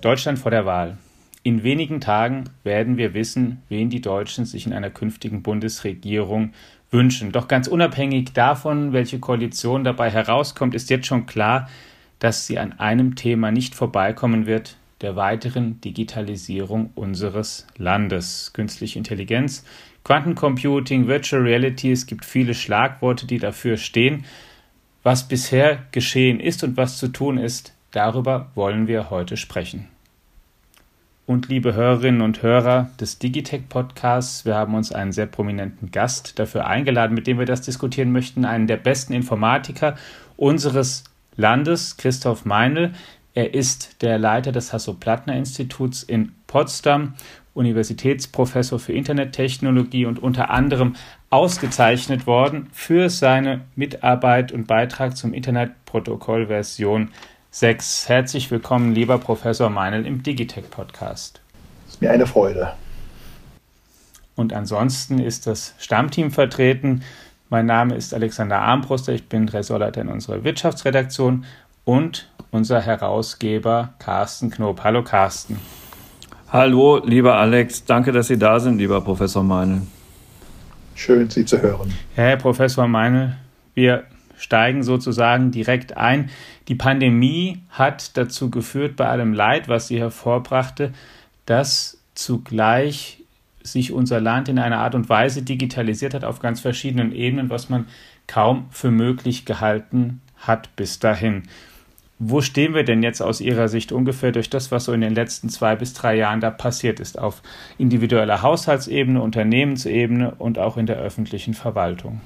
Deutschland vor der Wahl. In wenigen Tagen werden wir wissen, wen die Deutschen sich in einer künftigen Bundesregierung wünschen. Doch ganz unabhängig davon, welche Koalition dabei herauskommt, ist jetzt schon klar, dass sie an einem Thema nicht vorbeikommen wird, der weiteren Digitalisierung unseres Landes. Künstliche Intelligenz, Quantencomputing, Virtual Reality, es gibt viele Schlagworte, die dafür stehen. Was bisher geschehen ist und was zu tun ist, darüber wollen wir heute sprechen. Und liebe Hörerinnen und Hörer des Digitech Podcasts, wir haben uns einen sehr prominenten Gast dafür eingeladen, mit dem wir das diskutieren möchten, einen der besten Informatiker unseres Landes, Christoph Meinl. Er ist der Leiter des Hasso-Plattner-Instituts in Potsdam, Universitätsprofessor für Internettechnologie und unter anderem ausgezeichnet worden für seine Mitarbeit und Beitrag zum Internetprotokoll Version 6. Herzlich willkommen, lieber Professor Meinl, im Digitech Podcast. Es ist mir eine Freude. Und ansonsten ist das Stammteam vertreten. Mein Name ist Alexander Armbruster, ich bin Ressortleiter in unserer Wirtschaftsredaktion und unser Herausgeber Carsten Knob. Hallo Carsten. Hallo, lieber Alex, danke, dass Sie da sind, lieber Professor Meinl. Schön, Sie zu hören. Herr Professor Meinl, wir steigen sozusagen direkt ein. Die Pandemie hat dazu geführt, bei allem Leid, was sie hervorbrachte, dass zugleich sich unser Land in einer Art und Weise digitalisiert hat auf ganz verschiedenen Ebenen, was man kaum für möglich gehalten hat bis dahin. Wo stehen wir denn jetzt aus Ihrer Sicht ungefähr durch das, was so in den letzten zwei bis drei Jahren da passiert ist, auf individueller Haushaltsebene, Unternehmensebene und auch in der öffentlichen Verwaltung?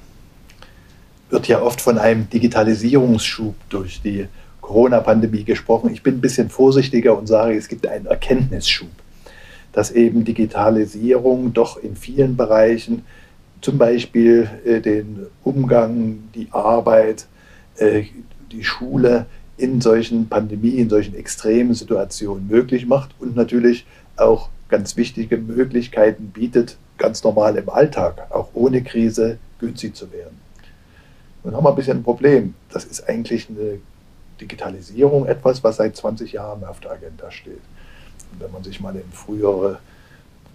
Wird ja oft von einem Digitalisierungsschub durch die Corona-Pandemie gesprochen. Ich bin ein bisschen vorsichtiger und sage, es gibt einen Erkenntnisschub, dass eben Digitalisierung doch in vielen Bereichen, zum Beispiel äh, den Umgang, die Arbeit, äh, die Schule, in solchen Pandemien, in solchen extremen Situationen möglich macht und natürlich auch ganz wichtige Möglichkeiten bietet, ganz normal im Alltag, auch ohne Krise, günstig zu werden. Nun haben wir ein bisschen ein Problem. Das ist eigentlich eine Digitalisierung, etwas, was seit 20 Jahren auf der Agenda steht. Und wenn man sich mal in frühere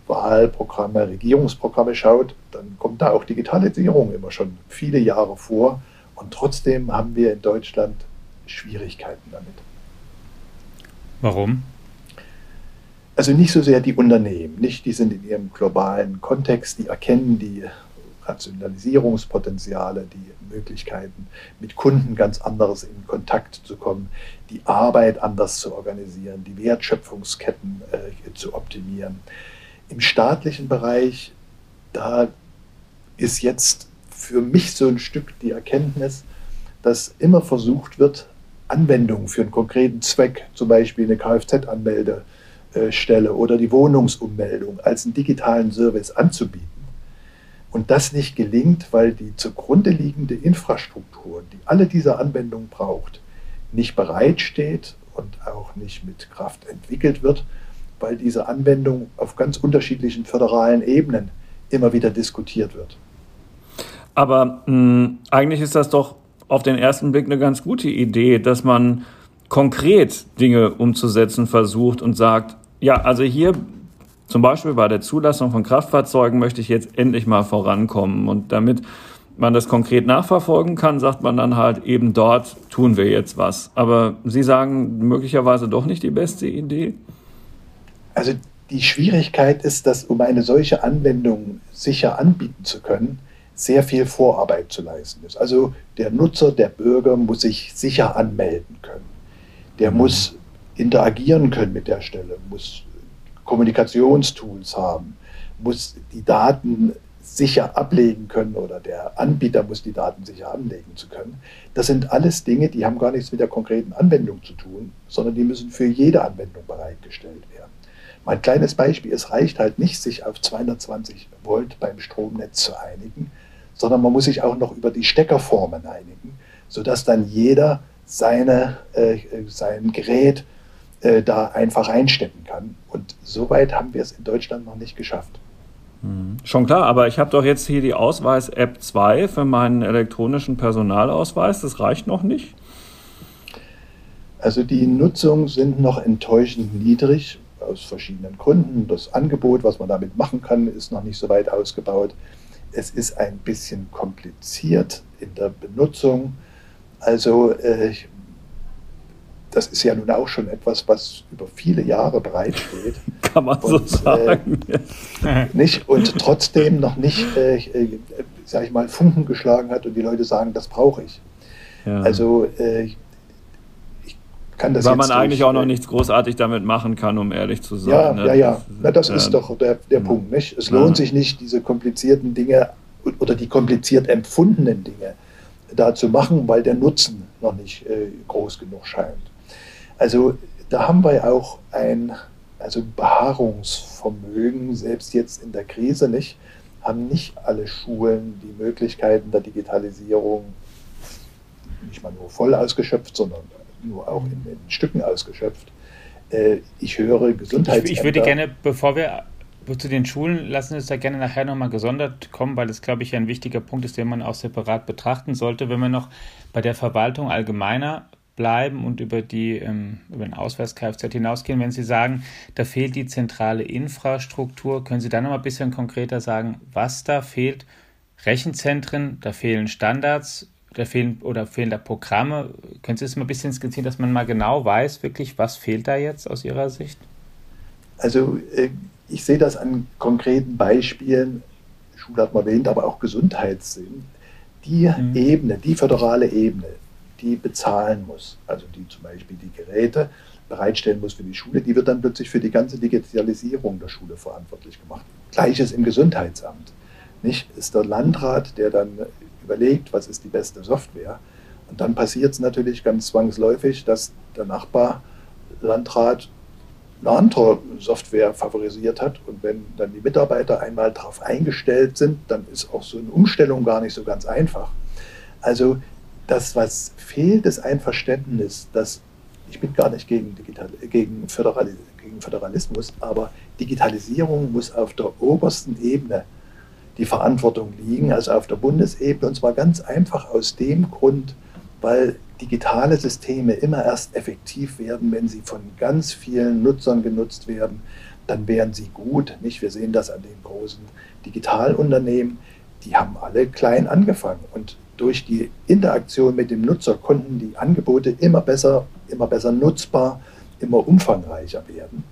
Wahlprogramme, Regierungsprogramme schaut, dann kommt da auch Digitalisierung immer schon viele Jahre vor. Und trotzdem haben wir in Deutschland Schwierigkeiten damit. Warum? Also nicht so sehr die Unternehmen, nicht die sind in ihrem globalen Kontext, die erkennen die Rationalisierungspotenziale, die Möglichkeiten, mit Kunden ganz anderes in Kontakt zu kommen, die Arbeit anders zu organisieren, die Wertschöpfungsketten äh, zu optimieren. Im staatlichen Bereich, da ist jetzt für mich so ein Stück die Erkenntnis, dass immer versucht wird, Anwendung für einen konkreten Zweck, zum Beispiel eine Kfz-Anmeldestelle oder die Wohnungsummeldung als einen digitalen Service anzubieten. Und das nicht gelingt, weil die zugrunde liegende Infrastruktur, die alle diese Anwendungen braucht, nicht bereitsteht und auch nicht mit Kraft entwickelt wird, weil diese Anwendung auf ganz unterschiedlichen föderalen Ebenen immer wieder diskutiert wird. Aber mh, eigentlich ist das doch auf den ersten Blick eine ganz gute Idee, dass man konkret Dinge umzusetzen versucht und sagt, ja, also hier zum Beispiel bei der Zulassung von Kraftfahrzeugen möchte ich jetzt endlich mal vorankommen. Und damit man das konkret nachverfolgen kann, sagt man dann halt eben dort tun wir jetzt was. Aber Sie sagen möglicherweise doch nicht die beste Idee? Also die Schwierigkeit ist, dass um eine solche Anwendung sicher anbieten zu können, sehr viel Vorarbeit zu leisten ist. Also der Nutzer, der Bürger muss sich sicher anmelden können. Der mhm. muss interagieren können mit der Stelle, muss Kommunikationstools haben, muss die Daten sicher ablegen können oder der Anbieter muss die Daten sicher anlegen zu können. Das sind alles Dinge, die haben gar nichts mit der konkreten Anwendung zu tun, sondern die müssen für jede Anwendung bereitgestellt werden. Mein kleines Beispiel, es reicht halt nicht, sich auf 220 Volt beim Stromnetz zu einigen, sondern man muss sich auch noch über die Steckerformen einigen, sodass dann jeder seine, äh, sein Gerät äh, da einfach einstecken kann. Und soweit haben wir es in Deutschland noch nicht geschafft. Mhm. Schon klar, aber ich habe doch jetzt hier die Ausweis-App 2 für meinen elektronischen Personalausweis. Das reicht noch nicht? Also die Nutzungen sind noch enttäuschend niedrig aus verschiedenen Gründen. Das Angebot, was man damit machen kann, ist noch nicht so weit ausgebaut. Es ist ein bisschen kompliziert in der Benutzung. Also äh, das ist ja nun auch schon etwas, was über viele Jahre bereitsteht. Kann man und, so sagen. Äh, nicht, und trotzdem noch nicht, äh, äh, sag ich mal, Funken geschlagen hat und die Leute sagen, das brauche ich. Ja. Also äh, ich kann das Weil man eigentlich auch noch nichts großartig damit machen kann, um ehrlich zu sein. Ja, ne? ja, ja. Na, das ist doch der, der Punkt. Nicht? Es lohnt sich nicht, diese komplizierten Dinge oder die kompliziert empfundenen Dinge da zu machen, weil der Nutzen noch nicht äh, groß genug scheint. Also da haben wir auch ein also Beharrungsvermögen, selbst jetzt in der Krise nicht, haben nicht alle Schulen die Möglichkeiten der Digitalisierung nicht mal nur voll ausgeschöpft, sondern nur auch in, in Stücken ausgeschöpft. Äh, ich höre Gesundheitsämter. Ich, ich würde gerne, bevor wir zu den Schulen lassen uns da gerne nachher nochmal gesondert kommen, weil das, glaube ich, ein wichtiger Punkt ist, den man auch separat betrachten sollte. Wenn wir noch bei der Verwaltung allgemeiner bleiben und über, die, ähm, über den Ausweis Kfz hinausgehen. Wenn Sie sagen, da fehlt die zentrale Infrastruktur, können Sie da noch mal ein bisschen konkreter sagen, was da fehlt? Rechenzentren, da fehlen Standards, da fehlen oder fehlen da Programme. Können Sie das mal ein bisschen skizzieren, dass man mal genau weiß, wirklich, was fehlt da jetzt aus Ihrer Sicht? Also äh, ich sehe das an konkreten Beispielen, Schule hat man erwähnt, aber auch Gesundheitssinn. Die mhm. Ebene, die föderale Ebene, die bezahlen muss, also die zum Beispiel die Geräte bereitstellen muss für die Schule, die wird dann plötzlich für die ganze Digitalisierung der Schule verantwortlich gemacht. Gleiches im Gesundheitsamt. Nicht ist der Landrat, der dann überlegt, was ist die beste Software. Und dann passiert es natürlich ganz zwangsläufig, dass der Nachbarlandrat eine andere Software favorisiert hat. Und wenn dann die Mitarbeiter einmal darauf eingestellt sind, dann ist auch so eine Umstellung gar nicht so ganz einfach. Also das, was fehlt, ist ein Verständnis, dass ich bin gar nicht gegen, Digital, gegen, Föderal, gegen Föderalismus, aber Digitalisierung muss auf der obersten Ebene die Verantwortung liegen, also auf der Bundesebene, und zwar ganz einfach aus dem Grund, weil digitale Systeme immer erst effektiv werden, wenn sie von ganz vielen Nutzern genutzt werden, dann wären sie gut. Nicht? Wir sehen das an den großen Digitalunternehmen, die haben alle klein angefangen und durch die Interaktion mit dem Nutzer konnten die Angebote immer besser, immer besser nutzbar, immer umfangreicher werden.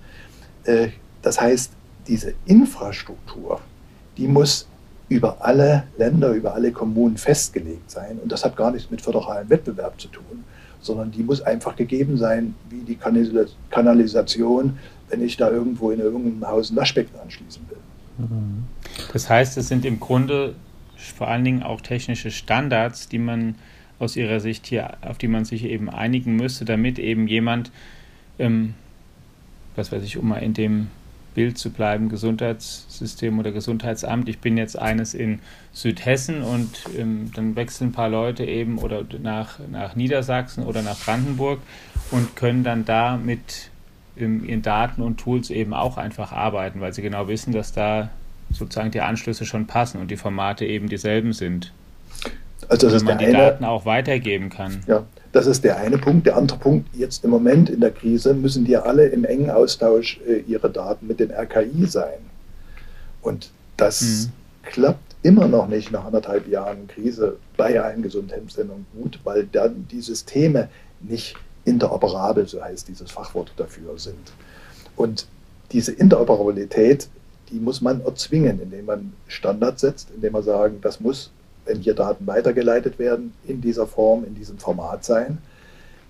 Äh, das heißt, diese Infrastruktur, die muss über alle Länder, über alle Kommunen festgelegt sein. Und das hat gar nichts mit föderalem Wettbewerb zu tun, sondern die muss einfach gegeben sein, wie die Kanalisation, wenn ich da irgendwo in irgendeinem Haus ein Waschbecken anschließen will. Das heißt, es sind im Grunde vor allen Dingen auch technische Standards, die man aus ihrer Sicht hier, auf die man sich eben einigen müsste, damit eben jemand, ähm, was weiß ich, um mal in dem Bild zu bleiben, Gesundheitssystem oder Gesundheitsamt. Ich bin jetzt eines in Südhessen und ähm, dann wechseln ein paar Leute eben oder nach, nach Niedersachsen oder nach Brandenburg und können dann da mit ähm, ihren Daten und Tools eben auch einfach arbeiten, weil sie genau wissen, dass da sozusagen die Anschlüsse schon passen und die Formate eben dieselben sind. Also das man die Daten auch weitergeben kann. Ja, das ist der eine Punkt. Der andere Punkt, jetzt im Moment in der Krise müssen die alle im engen Austausch äh, ihre Daten mit dem RKI sein. Und das mhm. klappt immer noch nicht nach anderthalb Jahren Krise bei allen Gesundheitszentren gut, weil dann die Systeme nicht interoperabel, so heißt dieses Fachwort dafür, sind. Und diese Interoperabilität die muss man erzwingen, indem man Standards setzt, indem man sagen, das muss, wenn hier Daten weitergeleitet werden, in dieser Form, in diesem Format sein.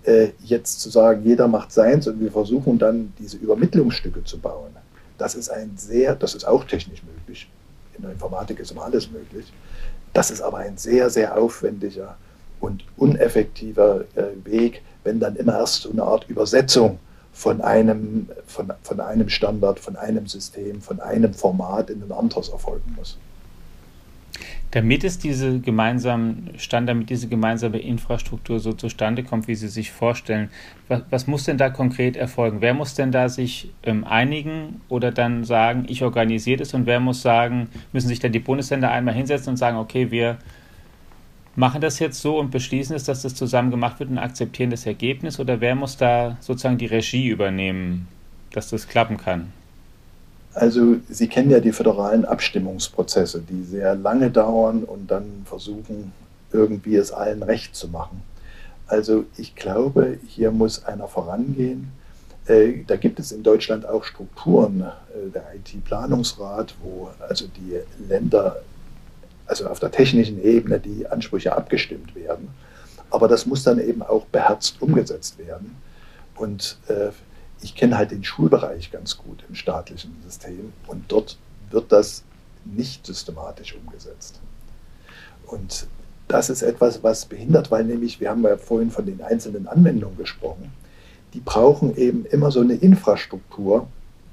Äh, jetzt zu sagen, jeder macht seins und wir versuchen dann diese Übermittlungsstücke zu bauen, das ist ein sehr, das ist auch technisch möglich. In der Informatik ist immer alles möglich. Das ist aber ein sehr, sehr aufwendiger und uneffektiver äh, Weg, wenn dann immer erst so eine Art Übersetzung von einem, von, von einem Standard, von einem System, von einem Format in ein anderes erfolgen muss. Damit es diese gemeinsamen Standard, damit diese gemeinsame Infrastruktur so zustande kommt, wie Sie sich vorstellen, was, was muss denn da konkret erfolgen? Wer muss denn da sich ähm, einigen oder dann sagen, ich organisiere das und wer muss sagen, müssen sich dann die Bundesländer einmal hinsetzen und sagen, okay, wir machen das jetzt so und beschließen es, dass das zusammen gemacht wird und akzeptieren das Ergebnis? Oder wer muss da sozusagen die Regie übernehmen, dass das klappen kann? Also Sie kennen ja die föderalen Abstimmungsprozesse, die sehr lange dauern und dann versuchen, irgendwie es allen recht zu machen. Also ich glaube, hier muss einer vorangehen. Äh, da gibt es in Deutschland auch Strukturen, äh, der IT-Planungsrat, wo also die Länder also auf der technischen Ebene die Ansprüche abgestimmt werden. Aber das muss dann eben auch beherzt umgesetzt werden. Und äh, ich kenne halt den Schulbereich ganz gut im staatlichen System und dort wird das nicht systematisch umgesetzt. Und das ist etwas, was behindert, weil nämlich, wir haben ja vorhin von den einzelnen Anwendungen gesprochen, die brauchen eben immer so eine Infrastruktur,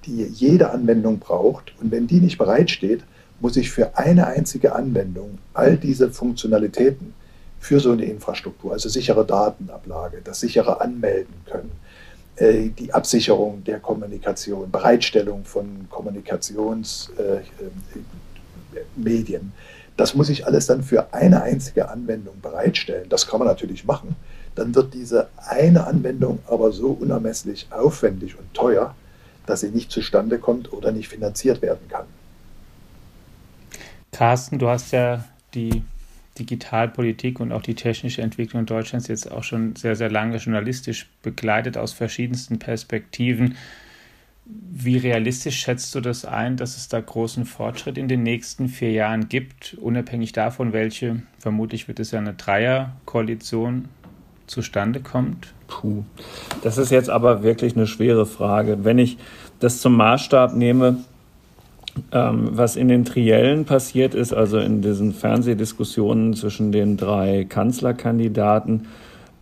die jede Anwendung braucht. Und wenn die nicht bereitsteht, muss ich für eine einzige Anwendung all diese Funktionalitäten für so eine Infrastruktur, also sichere Datenablage, das sichere Anmelden können, die Absicherung der Kommunikation, Bereitstellung von Kommunikationsmedien, äh, das muss ich alles dann für eine einzige Anwendung bereitstellen. Das kann man natürlich machen. Dann wird diese eine Anwendung aber so unermesslich aufwendig und teuer, dass sie nicht zustande kommt oder nicht finanziert werden kann. Carsten, du hast ja die Digitalpolitik und auch die technische Entwicklung Deutschlands jetzt auch schon sehr, sehr lange journalistisch begleitet aus verschiedensten Perspektiven. Wie realistisch schätzt du das ein, dass es da großen Fortschritt in den nächsten vier Jahren gibt, unabhängig davon, welche, vermutlich wird es ja eine Dreierkoalition zustande kommt? Puh, das ist jetzt aber wirklich eine schwere Frage. Wenn ich das zum Maßstab nehme, ähm, was in den Triellen passiert ist, also in diesen Fernsehdiskussionen zwischen den drei Kanzlerkandidaten,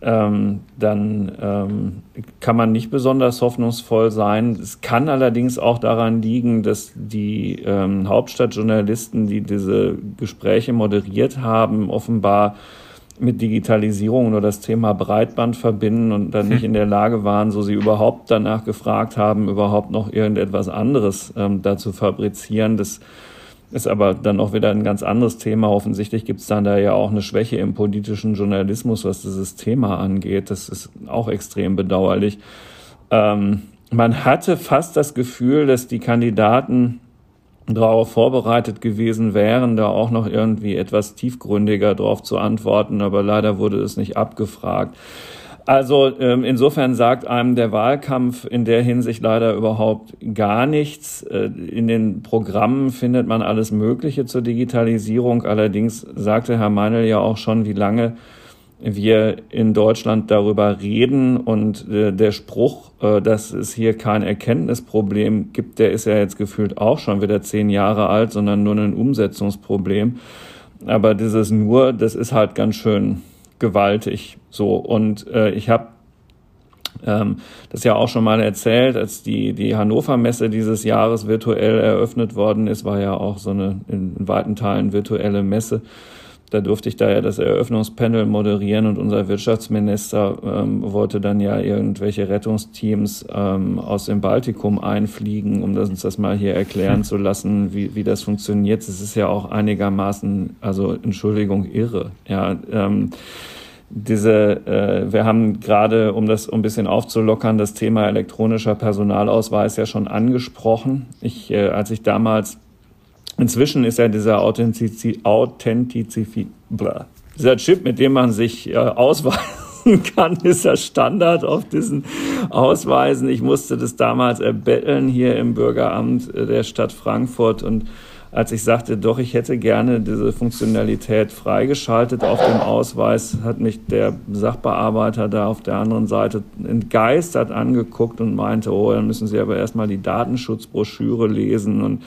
ähm, dann ähm, kann man nicht besonders hoffnungsvoll sein. Es kann allerdings auch daran liegen, dass die ähm, Hauptstadtjournalisten, die diese Gespräche moderiert haben, offenbar mit Digitalisierung nur das Thema Breitband verbinden und dann nicht hm. in der Lage waren, so sie überhaupt danach gefragt haben, überhaupt noch irgendetwas anderes ähm, dazu fabrizieren. Das ist aber dann auch wieder ein ganz anderes Thema. Offensichtlich gibt es dann da ja auch eine Schwäche im politischen Journalismus, was dieses Thema angeht. Das ist auch extrem bedauerlich. Ähm, man hatte fast das Gefühl, dass die Kandidaten darauf vorbereitet gewesen wären, da auch noch irgendwie etwas tiefgründiger drauf zu antworten, aber leider wurde es nicht abgefragt. Also ähm, insofern sagt einem der Wahlkampf in der Hinsicht leider überhaupt gar nichts. Äh, in den Programmen findet man alles Mögliche zur Digitalisierung. Allerdings sagte Herr Meinl ja auch schon, wie lange wir in Deutschland darüber reden und äh, der Spruch, äh, dass es hier kein Erkenntnisproblem gibt, der ist ja jetzt gefühlt auch schon wieder zehn Jahre alt, sondern nur ein Umsetzungsproblem. Aber dieses nur, das ist halt ganz schön gewaltig so. Und äh, ich habe ähm, das ja auch schon mal erzählt, als die, die Hannover Messe dieses Jahres virtuell eröffnet worden ist, war ja auch so eine in weiten Teilen virtuelle Messe. Da durfte ich da ja das Eröffnungspanel moderieren und unser Wirtschaftsminister ähm, wollte dann ja irgendwelche Rettungsteams ähm, aus dem Baltikum einfliegen, um das, uns das mal hier erklären zu lassen, wie, wie das funktioniert. Es ist ja auch einigermaßen, also Entschuldigung, irre. Ja, ähm, diese, äh, wir haben gerade, um das um ein bisschen aufzulockern, das Thema elektronischer Personalausweis ja schon angesprochen. Ich, äh, als ich damals Inzwischen ist ja dieser Authentizi dieser Chip, mit dem man sich äh, ausweisen kann, ist ja Standard auf diesen Ausweisen. Ich musste das damals erbetteln hier im Bürgeramt äh, der Stadt Frankfurt und als ich sagte, doch, ich hätte gerne diese Funktionalität freigeschaltet auf dem Ausweis, hat mich der Sachbearbeiter da auf der anderen Seite entgeistert angeguckt und meinte, oh, dann müssen Sie aber erstmal die Datenschutzbroschüre lesen und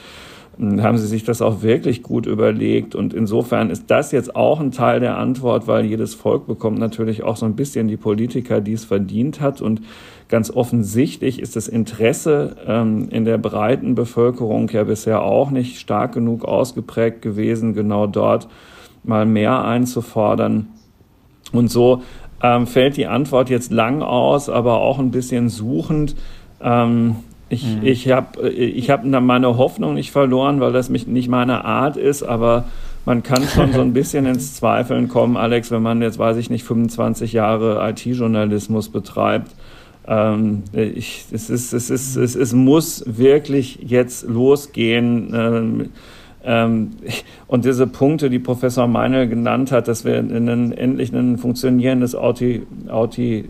haben Sie sich das auch wirklich gut überlegt. Und insofern ist das jetzt auch ein Teil der Antwort, weil jedes Volk bekommt natürlich auch so ein bisschen die Politiker, die es verdient hat. Und ganz offensichtlich ist das Interesse ähm, in der breiten Bevölkerung ja bisher auch nicht stark genug ausgeprägt gewesen, genau dort mal mehr einzufordern. Und so ähm, fällt die Antwort jetzt lang aus, aber auch ein bisschen suchend. Ähm, Ich, mhm. ich habe ich hab meine Hoffnung nicht verloren, weil das mich nicht meine Art ist, aber man kann schon so ein bisschen ins Zweifeln kommen, Alex, wenn man jetzt, weiß ich nicht, 25 Jahre IT-Journalismus betreibt. Ähm, ich, es, ist, es, ist, es, es muss wirklich jetzt losgehen. Ähm, ähm, und diese Punkte, die Professor Meinl genannt hat, dass wir einen, endlich ein funktionierendes Auti, Auti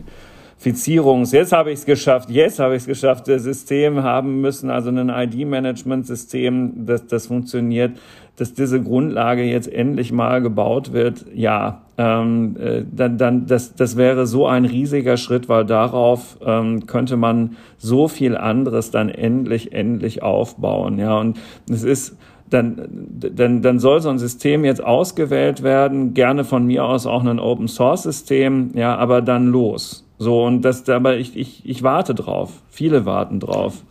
Fizierungs. Jetzt habe ich es geschafft, jetzt habe ich es geschafft, das System haben müssen, also ein ID-Management-System, das, das funktioniert, dass diese Grundlage jetzt endlich mal gebaut wird, ja, ähm, äh, dann, dann das, das wäre so ein riesiger Schritt, weil darauf ähm, könnte man so viel anderes dann endlich, endlich aufbauen. Ja, und es ist dann, dann, dann soll so ein System jetzt ausgewählt werden, gerne von mir aus auch ein Open Source System, ja, aber dann los. So, und das, aber ich, ich, ich warte drauf. Viele warten drauf.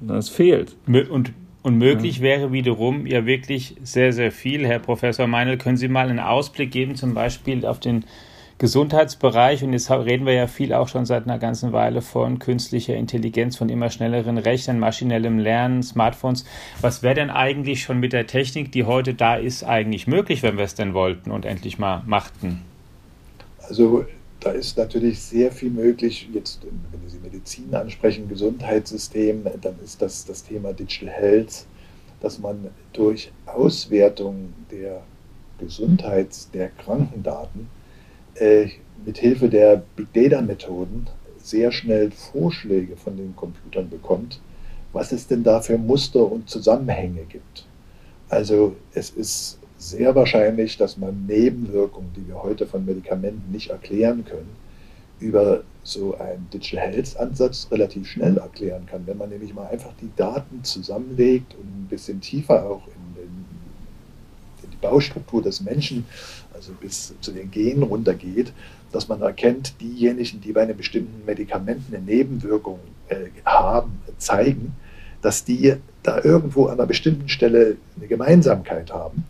Das fehlt. Und, und möglich ja. wäre wiederum ja wirklich sehr, sehr viel. Herr Professor Meinl, können Sie mal einen Ausblick geben, zum Beispiel auf den Gesundheitsbereich? Und jetzt reden wir ja viel auch schon seit einer ganzen Weile von künstlicher Intelligenz, von immer schnelleren Rechnern, maschinellem Lernen, Smartphones. Was wäre denn eigentlich schon mit der Technik, die heute da ist, eigentlich möglich, wenn wir es denn wollten und endlich mal machten? Also da ist natürlich sehr viel möglich. Jetzt, wenn Sie Medizin ansprechen, Gesundheitssystem, dann ist das das Thema Digital Health, dass man durch Auswertung der Gesundheits-, der Krankendaten äh, mit der Big Data Methoden sehr schnell Vorschläge von den Computern bekommt, was es denn da für Muster und Zusammenhänge gibt. Also es ist sehr wahrscheinlich, dass man Nebenwirkungen, die wir heute von Medikamenten nicht erklären können, über so einen Digital Health Ansatz relativ schnell erklären kann. Wenn man nämlich mal einfach die Daten zusammenlegt und ein bisschen tiefer auch in, den, in die Baustruktur des Menschen, also bis zu den Genen runtergeht, dass man erkennt, diejenigen, die bei einem bestimmten Medikament eine Nebenwirkung äh, haben, zeigen, dass die da irgendwo an einer bestimmten Stelle eine Gemeinsamkeit haben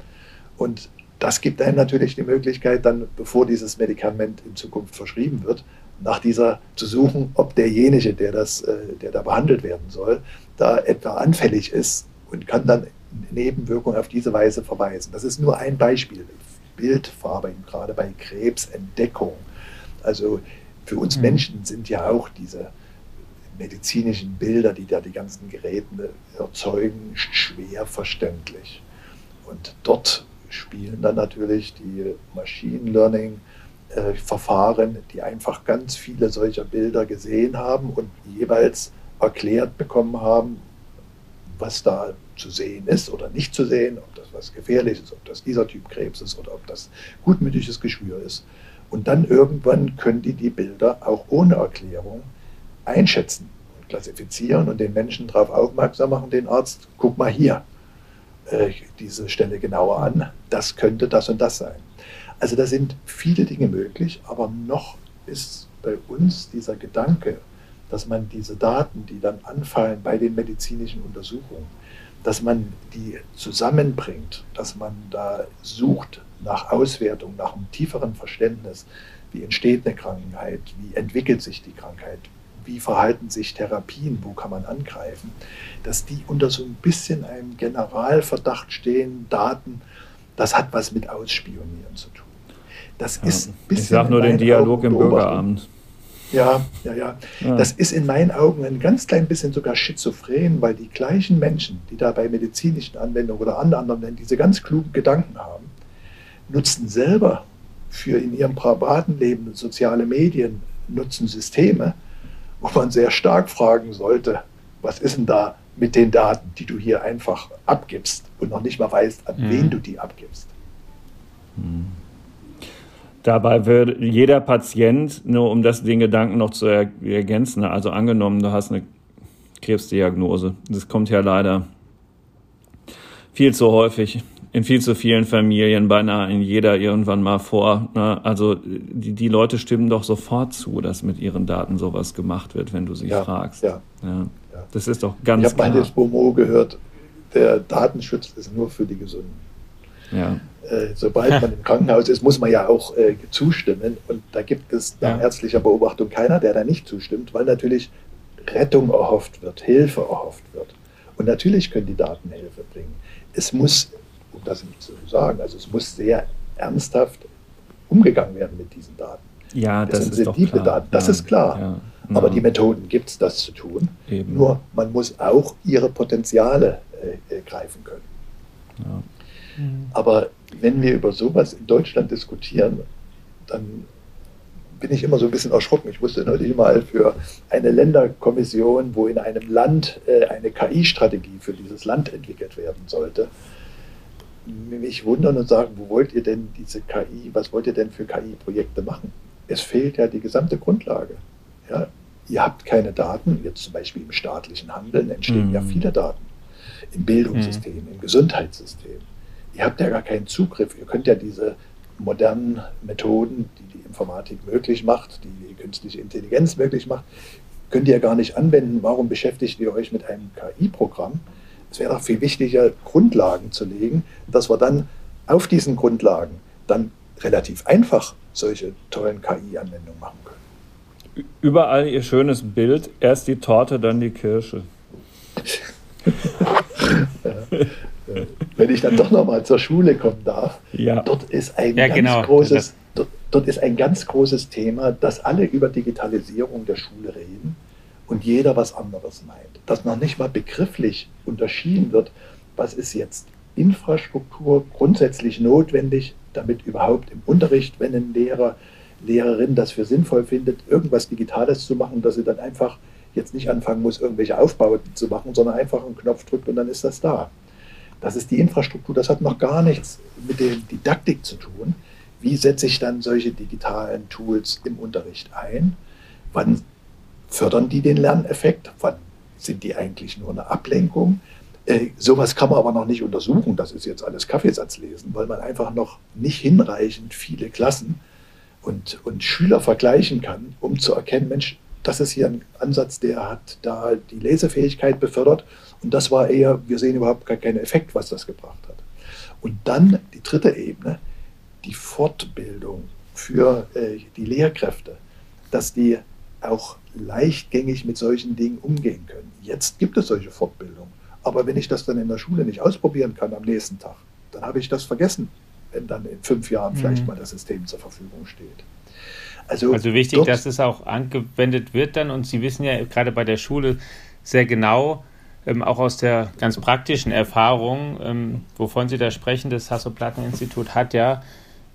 und das gibt einem natürlich die Möglichkeit, dann, bevor dieses Medikament in Zukunft verschrieben wird, nach dieser zu suchen, ob derjenige, der, das, äh, der da behandelt werden soll, da etwa anfällig ist und kann dann Nebenwirkungen auf diese Weise verweisen. Das ist nur ein Beispiel. Bildverarbeitung, gerade bei Krebsentdeckung. Also für uns mhm. Menschen sind ja auch diese medizinischen Bilder, die da die ganzen Geräte erzeugen, schwer verständlich. Und dort spielen dann natürlich die Machine Learning äh, Verfahren, die einfach ganz viele solcher Bilder gesehen haben und jeweils erklärt bekommen haben, was da zu sehen ist oder nicht zu sehen, ob das was gefährlich ist, ob das dieser Typ Krebs ist oder ob das gutmütiges Geschwür ist. Und dann irgendwann können die die Bilder auch ohne Erklärung einschätzen und klassifizieren und den Menschen darauf aufmerksam machen, den Arzt, guck mal hier, äh, diese Stelle genauer an, das könnte das und das sein. Also da sind viele Dinge möglich, aber noch ist bei uns dieser Gedanke, dass man diese Daten, die dann anfallen bei den medizinischen Untersuchungen, dass man die zusammenbringt, dass man da sucht nach Auswertung, nach einem tieferen Verständnis, wie entsteht eine Krankheit, wie entwickelt sich die Krankheit, wie verhalten sich Therapien, wo kann man angreifen, dass die unter so ein bisschen einem Generalverdacht stehen, Daten, das hat was mit Ausspionieren zu tun. Das ja, ist ein bisschen. Ich sage nur den Dialog im Bürgeramt. Ja, ja, ja, ja. Das ist in meinen Augen ein ganz klein bisschen sogar schizophren, weil die gleichen Menschen, die da bei medizinischen Anwendungen oder an anderen diese ganz klugen Gedanken haben, nutzen selber für in ihrem privaten Leben soziale Medien, nutzen Systeme, wo man sehr stark fragen sollte, was ist denn da mit den Daten, die du hier einfach abgibst und noch nicht mal weißt, an mhm. wen du die abgibst. Mhm. Dabei würde jeder Patient, nur um das den Gedanken noch zu ergänzen, also angenommen, du hast eine Krebsdiagnose, das kommt ja leider viel zu häufig in viel zu vielen Familien, beinahe in jeder irgendwann mal vor. Ne? Also die, die Leute stimmen doch sofort zu, dass mit ihren Daten sowas gemacht wird, wenn du sie ja, fragst. Ja. ja. Das ist doch ganz Ich habe mal das Bomo gehört, der Datenschutz ist nur für die Gesunden. Ja. Äh, sobald man im Krankenhaus ist, muss man ja auch äh, zustimmen. Und da gibt es nach ärztlicher Beobachtung keiner, der da nicht zustimmt, weil natürlich Rettung erhofft wird, Hilfe erhofft wird. Und natürlich können die Daten Hilfe bringen. Es muss, um das nicht zu sagen, also es muss sehr ernsthaft umgegangen werden mit diesen Daten. Ja, das, das sind sensible Daten, das ja, ist klar. Ja, Aber die Methoden gibt es, das zu tun. Eben. Nur man muss auch ihre Potenziale äh, äh greifen können. Ja. Aber wenn wir über sowas in Deutschland diskutieren, dann bin ich immer so ein bisschen erschrocken. Ich musste neulich mal für eine Länderkommission, wo in einem Land äh, eine KI-Strategie für dieses Land entwickelt werden sollte, mich wundern und sagen, wo wollt ihr denn diese KI, was wollt ihr denn für KI-Projekte machen? Es fehlt ja die gesamte Grundlage. Ja, ihr habt keine Daten, jetzt zum Beispiel im staatlichen Handeln entstehen mhm. ja viele Daten, im Bildungssystem, mhm. im Gesundheitssystem. Ihr habt ja gar keinen Zugriff. Ihr könnt ja diese modernen Methoden, die die Informatik möglich macht, die die künstliche Intelligenz möglich macht, könnt ihr gar nicht anwenden. Warum beschäftigt ihr euch mit einem KI-Programm? Es wäre doch viel wichtiger, Grundlagen zu legen, dass wir dann auf diesen Grundlagen dann relativ einfach solche tollen KI-Anwendungen machen können. Überall ihr schönes Bild, erst die Torte, dann die Kirsche. wenn ich dann doch nochmal zur Schule kommen darf, ja. dort ist ein ja, ganz genau. großes, dort, dort, ist ein ganz großes Thema, dass alle über Digitalisierung der Schule reden und jeder was anderes meint. Dass noch nicht mal begrifflich unterschieden wird, was ist jetzt Infrastruktur grundsätzlich notwendig, damit überhaupt im Unterricht, wenn ein Lehrer, Lehrerin das für sinnvoll findet, irgendwas Digitales zu machen, dass sie dann einfach jetzt nicht anfangen muss, irgendwelche Aufbauten zu machen, sondern einfach einen Knopf drückt und dann ist das da. Das ist die Infrastruktur, das hat noch gar nichts mit der Didaktik zu tun. Wie setze ich dann solche digitalen Tools im Unterricht ein? Wann fördern die den Lerneffekt? Wann sind die eigentlich nur eine Ablenkung? Äh, sowas kann man aber noch nicht untersuchen. Das ist jetzt alles Kaffeesatzlesen, weil man einfach noch nicht hinreichend viele Klassen und, und Schüler vergleichen kann, um zu erkennen, Mensch, das ist hier ein Ansatz, der hat da die Lesefähigkeit befördert und das war eher, wir sehen überhaupt gar keinen Effekt, was das gebracht hat. Und dann die dritte Ebene, die Fortbildung für äh, die Lehrkräfte, dass die auch leichtgängig mit solchen Dingen umgehen können. Jetzt gibt es solche Fortbildungen. Aber wenn ich das dann in der Schule nicht ausprobieren kann am nächsten Tag, dann habe ich das vergessen, wenn dann in fünf Jahren mhm. vielleicht mal das System zur Verfügung steht. Also, also wichtig, dass es auch angewendet wird dann. Und Sie wissen ja gerade bei der Schule sehr genau, ähm, auch aus der ganz praktischen Erfahrung, ähm, wovon Sie da sprechen, das Hasso-Platten-Institut hat ja,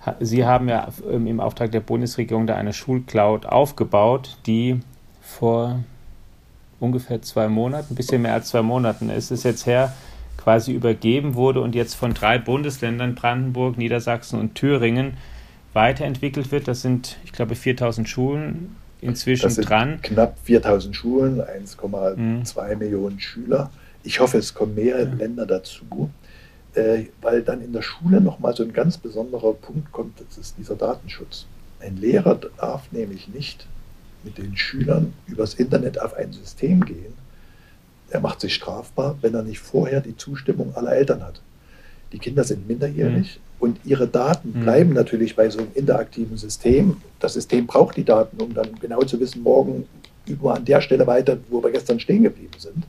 ha, Sie haben ja ähm, im Auftrag der Bundesregierung da eine Schulcloud aufgebaut, die vor ungefähr zwei Monaten, ein bisschen mehr als zwei Monaten ist es jetzt her, quasi übergeben wurde und jetzt von drei Bundesländern, Brandenburg, Niedersachsen und Thüringen, weiterentwickelt wird. Das sind, ich glaube, 4000 Schulen inzwischen das sind dran. Knapp 4000 Schulen, 1,2 mhm. Millionen Schüler. Ich hoffe, es kommen mehr ja. Länder dazu, äh, weil dann in der Schule nochmal so ein ganz besonderer Punkt kommt, das ist dieser Datenschutz. Ein Lehrer darf nämlich nicht mit den Schülern übers Internet auf ein System gehen. Er macht sich strafbar, wenn er nicht vorher die Zustimmung aller Eltern hat. Die Kinder sind minderjährig, mhm und ihre Daten mhm. bleiben natürlich bei so einem interaktiven System. Das System braucht die Daten, um dann genau zu wissen, morgen üben wir an der Stelle weiter, wo wir gestern stehen geblieben sind.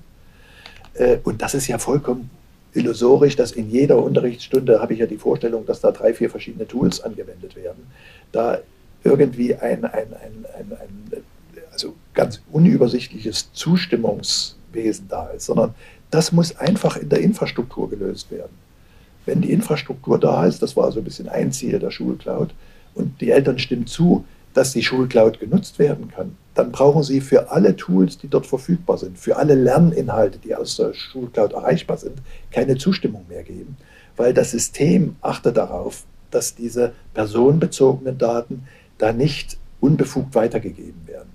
Äh, und das ist ja vollkommen illusorisch, dass in jeder Unterrichtsstunde habe ich ja die Vorstellung, dass da drei, vier verschiedene Tools angewendet werden. Da irgendwie ein, ein, ein, ein, also ganz unübersichtliches Zustimmungswesen da ist, sondern das muss einfach in der Infrastruktur gelöst werden. Wenn die Infrastruktur da ist, das war so ein bisschen ein Ziel der Schulcloud, und die Eltern stimmen zu, dass die Schulcloud genutzt werden kann, dann brauchen sie für alle Tools, die dort verfügbar sind, für alle Lerninhalte, die aus der Schulcloud erreichbar sind, keine Zustimmung mehr geben, weil das System achtet darauf, dass diese personenbezogenen Daten da nicht unbefugt weitergegeben werden.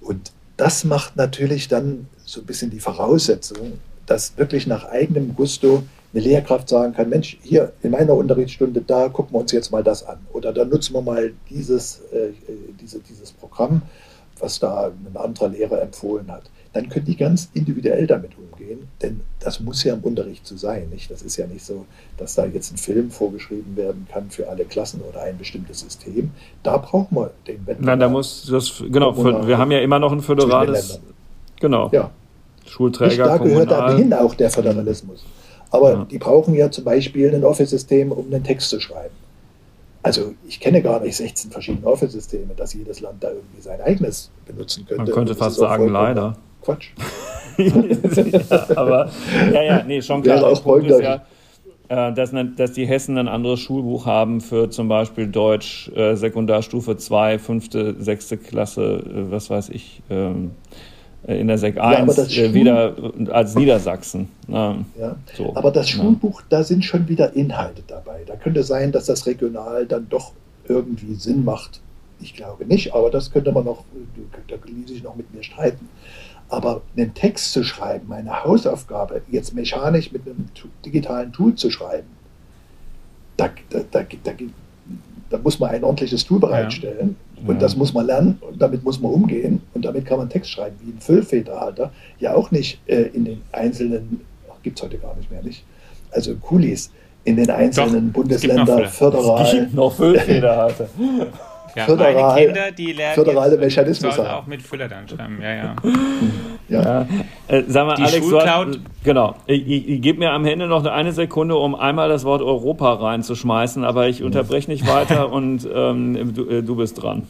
Und das macht natürlich dann so ein bisschen die Voraussetzung, dass wirklich nach eigenem Gusto eine Lehrkraft sagen kann, Mensch, hier in meiner Unterrichtsstunde, da gucken wir uns jetzt mal das an. Oder da nutzen wir mal dieses, äh, diese, dieses Programm, was da ein anderer Lehrer empfohlen hat. dann können die ganz individuell damit umgehen, denn das muss ja im Unterricht so sein. Nicht? Das ist ja nicht so, dass da jetzt ein Film vorgeschrieben werden kann für alle Klassen oder ein bestimmtes System. Da brauchen wir den Wettbewerb. Nein, da muss das, genau, wir, wir haben ja immer noch ein föderales, genau, ja. Schulträger. Nicht, da gehört dahin auch der Föderalismus. Aber ja. die brauchen ja zum Beispiel ein Office-System, um einen Text zu schreiben. Also ich kenne gar nicht 16 verschiedene Office-Systeme, dass jedes Land da irgendwie sein eigenes benutzen könnte. Man könnte fast sagen, leider. Quatsch. ja, aber ja, ja, nee, schon klar. Wäre auch Punkt ist ja, äh, dass, dass, die Hessen ein anderes Schulbuch haben für zum Beispiel Deutsch, äh, Sekundarstufe 2, 5., 6. Klasse, äh, was weiß ich. Ähm, äh, in der SEC 1 ja, äh, wieder als Niedersachsen. Ja, so, aber das Schulbuch, ja. da sind schon wieder Inhalte dabei. Da könnte sein, dass das regional dann doch irgendwie Sinn macht. Ich glaube nicht, aber das könnte man noch, da ließ sich noch mit mir streiten. Aber einen Text zu schreiben, eine Hausaufgabe, jetzt mechanisch mit einem digitalen Tool zu schreiben, da, da, da, da, da muss man ein ordentliches Tool bereitstellen. Und das muss man lernen und damit muss man umgehen und damit kann man Text schreiben, wie ein Füllfederhalter. Ja, auch nicht äh, in den einzelnen, gibt es heute gar nicht mehr, nicht? Also Kulis in den einzelnen Doch, Bundesländern föderal. Es gibt noch Füllfederhalter. Ja, föderal, meine Kinder, die lernen föderale Mechanismus sollen auch mit Füller dann schreiben. Ja, ja. Ja. ja. Äh, sag mal, die Alex, Schulcloud. genau. Ich, ich, ich gebe mir am Ende noch eine Sekunde, um einmal das Wort Europa reinzuschmeißen, aber ich unterbreche nicht weiter und ähm, du, äh, du bist dran.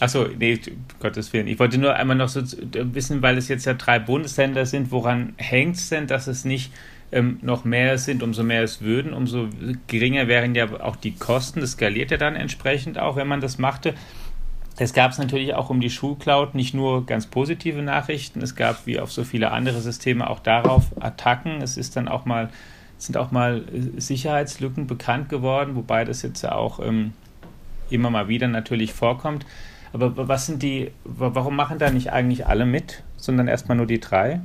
Achso, nee, Gottes Willen. Ich wollte nur einmal noch so wissen, weil es jetzt ja drei Bundesländer sind, woran hängt es denn, dass es nicht ähm, noch mehr sind, umso mehr es würden, umso geringer wären ja auch die Kosten. Das skaliert ja dann entsprechend auch, wenn man das machte. Es gab es natürlich auch um die Schulcloud nicht nur ganz positive Nachrichten, es gab wie auf so viele andere Systeme auch darauf Attacken. Es ist dann auch mal, sind auch mal äh, Sicherheitslücken bekannt geworden, wobei das jetzt ja auch ähm, immer mal wieder natürlich vorkommt. Aber was sind die, warum machen da nicht eigentlich alle mit, sondern erstmal nur die drei?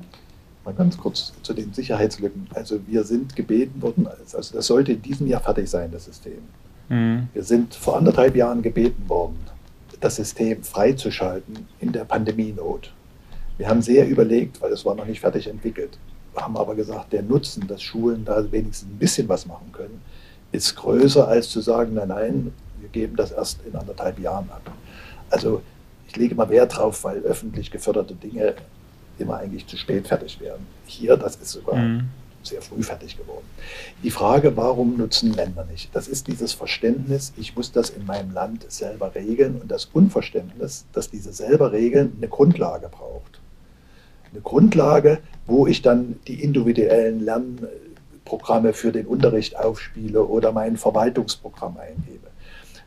Mal ganz kurz zu den Sicherheitslücken. Also wir sind gebeten worden, also das sollte in diesem Jahr fertig sein, das System. Mhm. Wir sind vor anderthalb Jahren gebeten worden, das System freizuschalten in der Pandemienot. Wir haben sehr überlegt, weil es war noch nicht fertig entwickelt, haben aber gesagt, der Nutzen, dass Schulen da wenigstens ein bisschen was machen können, ist größer als zu sagen, nein, nein, wir geben das erst in anderthalb Jahren ab. Also ich lege mal Wert drauf, weil öffentlich geförderte Dinge immer eigentlich zu spät fertig werden. Hier, das ist sogar mhm. Sehr früh fertig geworden. Die Frage, warum nutzen Länder nicht? Das ist dieses Verständnis, ich muss das in meinem Land selber regeln und das Unverständnis, dass diese selber Regeln eine Grundlage braucht. Eine Grundlage, wo ich dann die individuellen Lernprogramme für den Unterricht aufspiele oder mein Verwaltungsprogramm eingebe.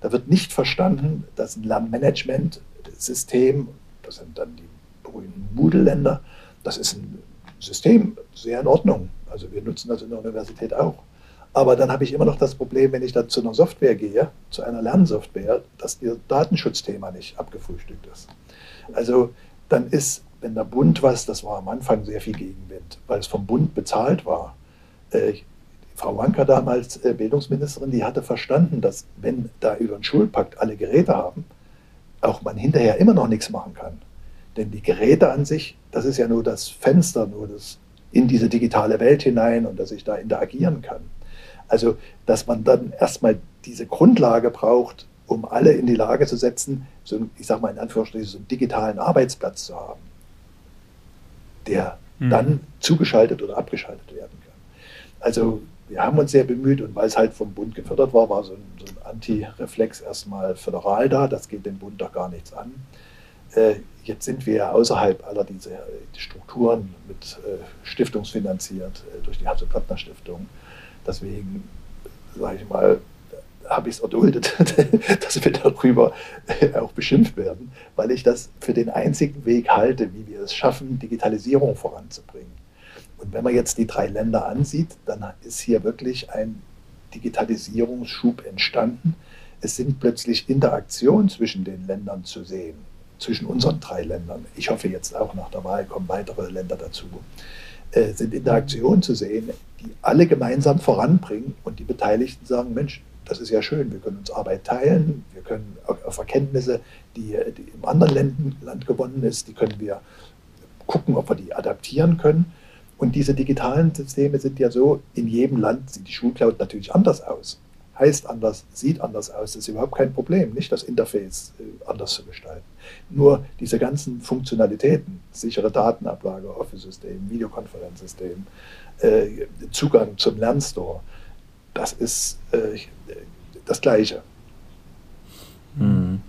Da wird nicht verstanden, dass ein Lernmanagementsystem, das sind dann die berühmten Moodle-Länder. Das ist ein System, sehr in Ordnung. Also wir nutzen das in der Universität auch. Aber dann habe ich immer noch das Problem, wenn ich dann zu einer Software gehe, zu einer Lernsoftware, dass das Datenschutzthema nicht abgefrühstückt ist. Also dann ist, wenn der Bund was, das war am Anfang sehr viel Gegenwind, weil es vom Bund bezahlt war. Äh, Frau Wanka damals äh, Bildungsministerin, die hatte verstanden, dass wenn da über den Schulpakt alle Geräte haben, auch man hinterher immer noch nichts machen kann. Denn die Geräte an sich, das ist ja nur das Fenster, nur das in diese digitale Welt hinein und dass ich da interagieren kann. Also, dass man dann erstmal diese Grundlage braucht, um alle in die Lage zu setzen, so, ich sage mal in Anführungsstrichen, so einen digitalen Arbeitsplatz zu haben, der mhm. dann zugeschaltet oder abgeschaltet werden kann. Also, wir haben uns sehr bemüht und weil es halt vom Bund gefördert war, war so ein, so ein Anti-Reflex erstmal föderal da. Das geht dem Bund doch gar nichts an. Äh, jetzt sind wir außerhalb aller dieser Strukturen mit äh, stiftungsfinanziert äh, durch die Hasso-Plattner Stiftung. Deswegen, sage ich mal, habe ich es erduldet, dass wir darüber auch beschimpft werden, weil ich das für den einzigen Weg halte, wie wir es schaffen, Digitalisierung voranzubringen. Und wenn man jetzt die drei Länder ansieht, dann ist hier wirklich ein Digitalisierungsschub entstanden. Es sind plötzlich Interaktionen zwischen den Ländern zu sehen zwischen unseren drei Ländern, ich hoffe jetzt auch nach der Wahl kommen weitere Länder dazu, äh, sind Interaktionen zu sehen, die alle gemeinsam voranbringen und die Beteiligten sagen, Mensch, das ist ja schön, wir können uns Arbeit teilen, wir können auf Erkenntnisse, die, die im anderen Land, Land gewonnen ist, die können wir gucken, ob wir die adaptieren können. Und diese digitalen Systeme sind ja so, in jedem Land sieht die Schulcloud natürlich anders aus. Heißt anders, sieht anders aus, das ist überhaupt kein Problem, nicht das Interface äh, anders zu gestalten. Nur diese ganzen Funktionalitäten, sichere Datenablage, Office-System, Videokonferenzsystem, äh, Zugang zum Lernstore, das ist äh, das Gleiche. Hm.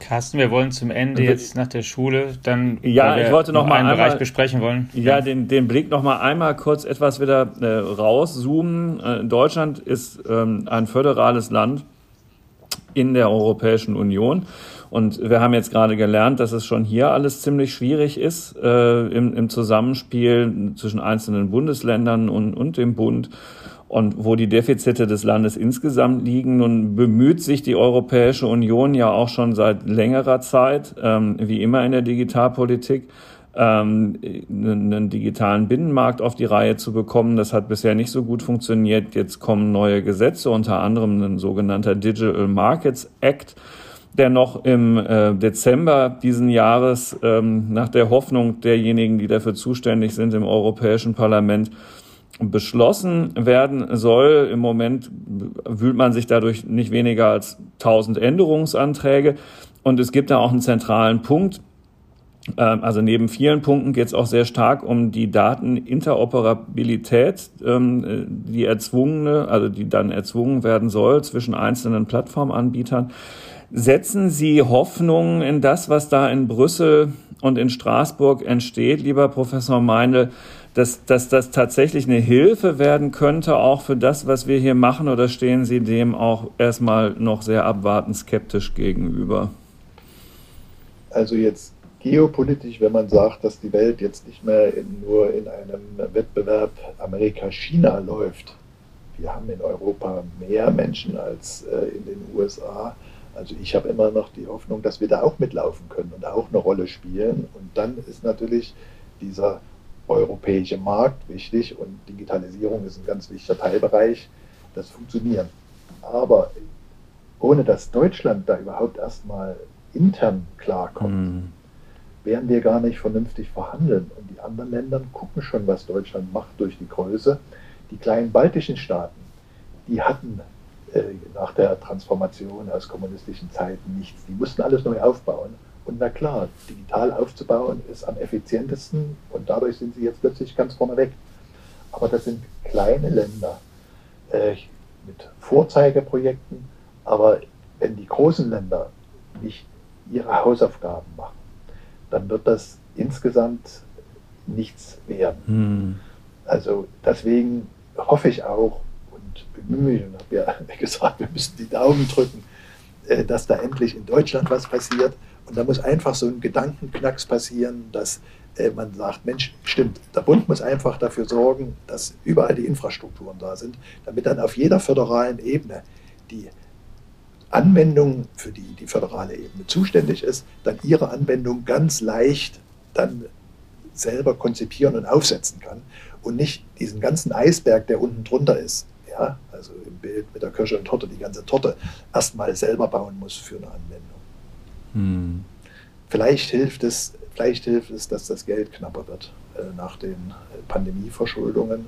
Carsten, wir wollen zum Ende jetzt nach der Schule dann ja, ich wollte noch, noch mal einen einmal, Bereich besprechen wollen. Ja, ja, Den, den Blick noch mal einmal kurz etwas wieder äh, rauszoomen. Äh, Deutschland ist ähm, ein föderales Land in der Europäischen Union. Und wir haben jetzt gerade gelernt, dass es schon hier alles ziemlich schwierig ist äh, im, im Zusammenspiel zwischen einzelnen Bundesländern und, und dem Bund und wo die Defizite des Landes insgesamt liegen. Nun bemüht sich die Europäische Union ja auch schon seit längerer Zeit, ähm, wie immer in der Digitalpolitik, ähm, einen digitalen Binnenmarkt auf die Reihe zu bekommen. Das hat bisher nicht so gut funktioniert. Jetzt kommen neue Gesetze, unter anderem ein sogenannter Digital Markets Act der noch im äh, Dezember diesen Jahres ähm, nach der Hoffnung derjenigen, die dafür zuständig sind im Europäischen Parlament, beschlossen werden soll. Im Moment wühlt man sich dadurch nicht weniger als 1000 Änderungsanträge. Und es gibt da auch einen zentralen Punkt. Ähm, also neben vielen Punkten geht es auch sehr stark um die Dateninteroperabilität, ähm, die erzwungene, also die dann erzwungen werden soll zwischen einzelnen Plattformanbietern. Setzen Sie Hoffnung in das, was da in Brüssel und in Straßburg entsteht, lieber Professor Meindl, dass, dass das tatsächlich eine Hilfe werden könnte, auch für das, was wir hier machen, oder stehen Sie dem auch erstmal noch sehr abwartend skeptisch gegenüber? Also jetzt geopolitisch, wenn man sagt, dass die Welt jetzt nicht mehr in, nur in einem Wettbewerb Amerika-China läuft. Wir haben in Europa mehr Menschen als äh, in den USA. Also ich habe immer noch die Hoffnung, dass wir da auch mitlaufen können und auch eine Rolle spielen. Und dann ist natürlich dieser europäische Markt wichtig und Digitalisierung ist ein ganz wichtiger Teilbereich. Das funktioniert. Aber ohne dass Deutschland da überhaupt erstmal intern klarkommt, mhm. Werden wir gar nicht vernünftig verhandeln. Und die anderen Länder gucken schon, was Deutschland macht durch die Größe. Die kleinen baltischen Staaten, die hatten äh, nach der Transformation aus kommunistischen Zeiten nichts. Die mussten alles neu aufbauen. Und na klar, digital aufzubauen ist am effizientesten und dadurch sind sie jetzt plötzlich ganz vorne weg. Aber das sind kleine Länder äh, mit Vorzeigeprojekten. Aber wenn die großen Länder nicht ihre Hausaufgaben machen, dann wird das insgesamt nichts werden. Hm. Also deswegen hoffe ich auch und bemühe mich und habe ja gesagt, wir müssen die Daumen drücken, äh, dass da endlich in Deutschland was passiert. Und da muss einfach so ein Gedankenknacks passieren, dass äh, man sagt, Mensch, stimmt, der Bund muss einfach dafür sorgen, dass überall die Infrastrukturen da sind, damit dann auf jeder föderalen Ebene die Anwendung, für die die föderale Ebene zuständig ist, dann ihre Anwendung ganz leicht dann selber konzipieren und aufsetzen kann und nicht diesen ganzen Eisberg, der unten drunter ist, ja, also im Bild mit der Kirsche und Torte, die ganze Torte erstmal selber bauen muss für eine Anwendung. Hm. Vielleicht hilft es, vielleicht hilft es, dass das Geld knapper wird äh, nach den äh, Pandemieverschuldungen,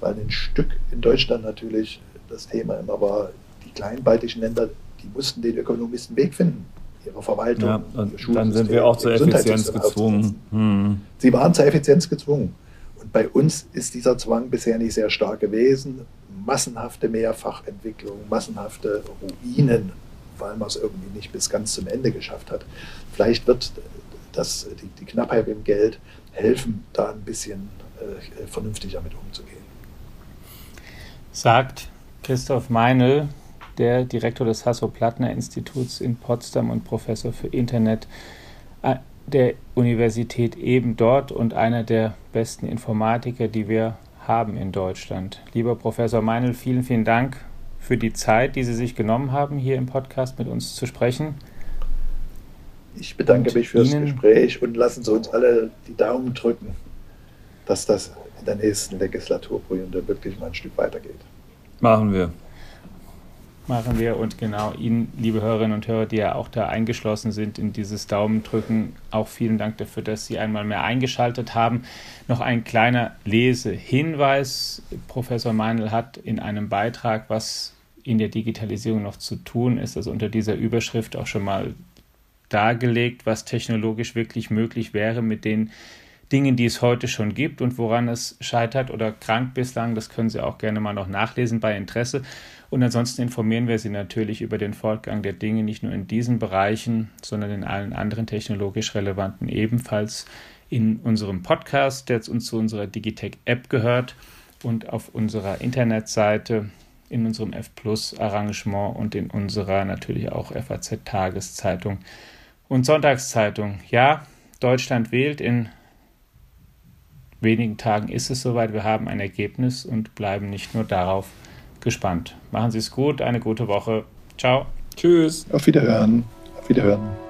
weil ein Stück in Deutschland natürlich das Thema immer war, die kleinen baltischen Länder, die mussten den ökonomischen Weg finden, ihre Verwaltung. Ja, und dann sind wir auch zur Effizienz gezwungen. Hm. Sie waren zur Effizienz gezwungen. Und bei uns ist dieser Zwang bisher nicht sehr stark gewesen. Massenhafte Mehrfachentwicklung, massenhafte Ruinen weil man es irgendwie nicht bis ganz zum Ende geschafft hat. Vielleicht wird das, die, die Knappheit im Geld helfen, da ein bisschen äh, vernünftig damit umzugehen. Sagt Christoph Meinl, der Direktor des Hasso-Plattner-Instituts in Potsdam und Professor für Internet äh, der Universität eben dort und einer der besten Informatiker, die wir haben in Deutschland. Lieber Professor Meinl, vielen, vielen Dank für die Zeit, die Sie sich genommen haben, hier im Podcast mit uns zu sprechen. Ich bedanke und mich für das Gespräch und lassen Sie uns alle die Daumen drücken, dass das in der nächsten Legislaturperiode wirklich mal ein Stück weitergeht. Machen wir. Machen wir. Und genau Ihnen, liebe Hörerinnen und Hörer, die ja auch da eingeschlossen sind in dieses Daumendrücken, auch vielen Dank dafür, dass Sie einmal mehr eingeschaltet haben. Noch ein kleiner Lesehinweis. Professor Meinl hat in einem Beitrag, was in der Digitalisierung noch zu tun ist, also unter dieser Überschrift auch schon mal dargelegt, was technologisch wirklich möglich wäre mit den Dingen, die es heute schon gibt und woran es scheitert oder krankt bislang. Das können Sie auch gerne mal noch nachlesen bei Interesse. Und ansonsten informieren wir Sie natürlich über den Fortgang der Dinge nicht nur in diesen Bereichen, sondern in allen anderen technologisch relevanten ebenfalls in unserem Podcast, der uns zu unserer Digitech-App gehört und auf unserer Internetseite, in unserem F Plus Arrangement und in unserer natürlich auch FAZ Tageszeitung und Sonntagszeitung. Ja, Deutschland wählt in wenigen Tagen ist es soweit. Wir haben ein Ergebnis und bleiben nicht nur darauf gespannt. Machen Sie es gut, eine gute Woche. Ciao. Tschüss. Auf Wiederhören. Auf Wiederhören.